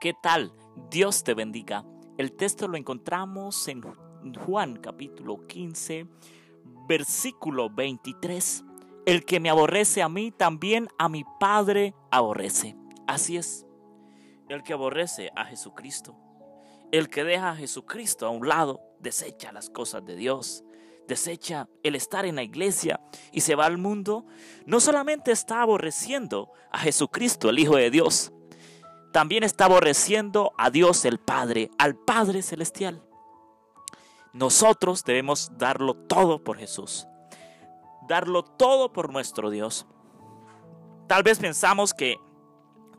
¿Qué tal? Dios te bendiga. El texto lo encontramos en Juan capítulo 15, versículo 23. El que me aborrece a mí, también a mi Padre aborrece. Así es. El que aborrece a Jesucristo. El que deja a Jesucristo a un lado, desecha las cosas de Dios desecha el estar en la iglesia y se va al mundo, no solamente está aborreciendo a Jesucristo, el Hijo de Dios, también está aborreciendo a Dios el Padre, al Padre Celestial. Nosotros debemos darlo todo por Jesús, darlo todo por nuestro Dios. Tal vez pensamos que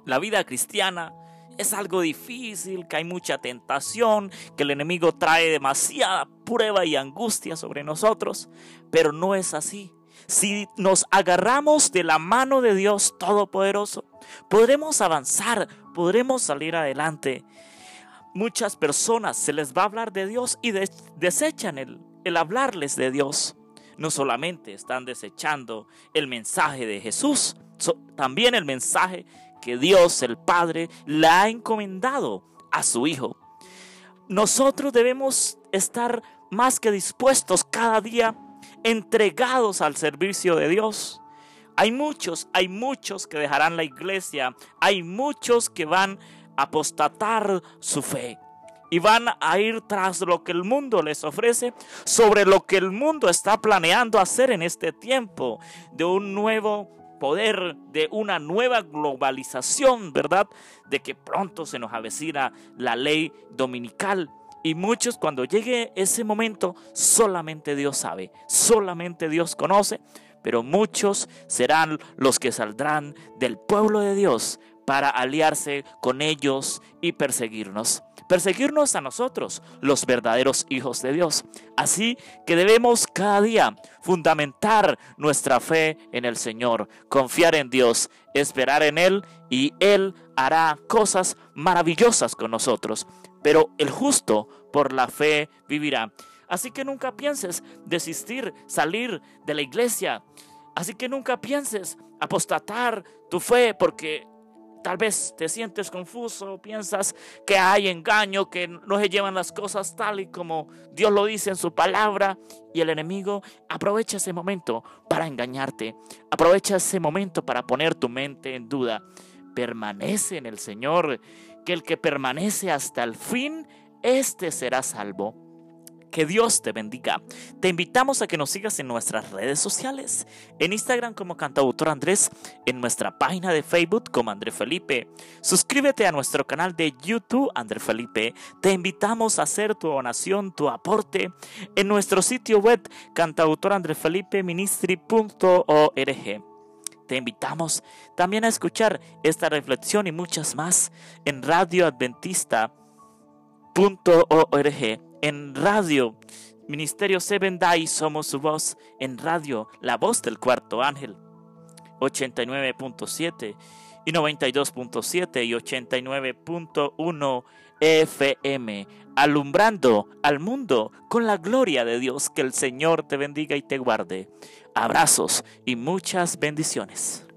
la vida cristiana es algo difícil, que hay mucha tentación, que el enemigo trae demasiada prueba y angustia sobre nosotros, pero no es así. Si nos agarramos de la mano de Dios Todopoderoso, podremos avanzar, podremos salir adelante. Muchas personas se les va a hablar de Dios y desechan el, el hablarles de Dios. No solamente están desechando el mensaje de Jesús, también el mensaje que Dios el Padre le ha encomendado a su Hijo. Nosotros debemos estar más que dispuestos cada día, entregados al servicio de Dios. Hay muchos, hay muchos que dejarán la iglesia, hay muchos que van a apostatar su fe y van a ir tras lo que el mundo les ofrece, sobre lo que el mundo está planeando hacer en este tiempo de un nuevo poder, de una nueva globalización, ¿verdad? De que pronto se nos avecina la ley dominical. Y muchos cuando llegue ese momento, solamente Dios sabe, solamente Dios conoce, pero muchos serán los que saldrán del pueblo de Dios para aliarse con ellos y perseguirnos. Perseguirnos a nosotros, los verdaderos hijos de Dios. Así que debemos cada día fundamentar nuestra fe en el Señor, confiar en Dios, esperar en Él y Él hará cosas maravillosas con nosotros. Pero el justo por la fe vivirá. Así que nunca pienses desistir, salir de la iglesia. Así que nunca pienses apostatar tu fe porque tal vez te sientes confuso, piensas que hay engaño, que no se llevan las cosas tal y como Dios lo dice en su palabra. Y el enemigo aprovecha ese momento para engañarte. Aprovecha ese momento para poner tu mente en duda. Permanece en el Señor, que el que permanece hasta el fin, éste será salvo. Que Dios te bendiga. Te invitamos a que nos sigas en nuestras redes sociales. En Instagram como Cantautor Andrés, en nuestra página de Facebook como André Felipe. Suscríbete a nuestro canal de YouTube André Felipe. Te invitamos a hacer tu donación, tu aporte en nuestro sitio web cantautorandrefelipeministry.org. Te invitamos también a escuchar esta reflexión y muchas más en en radio. Ministerio Seven Day somos su voz en radio, la voz del cuarto ángel. 89.7 y 92.7 y 89.1 FM, alumbrando al mundo con la gloria de Dios. Que el Señor te bendiga y te guarde. Abrazos y muchas bendiciones.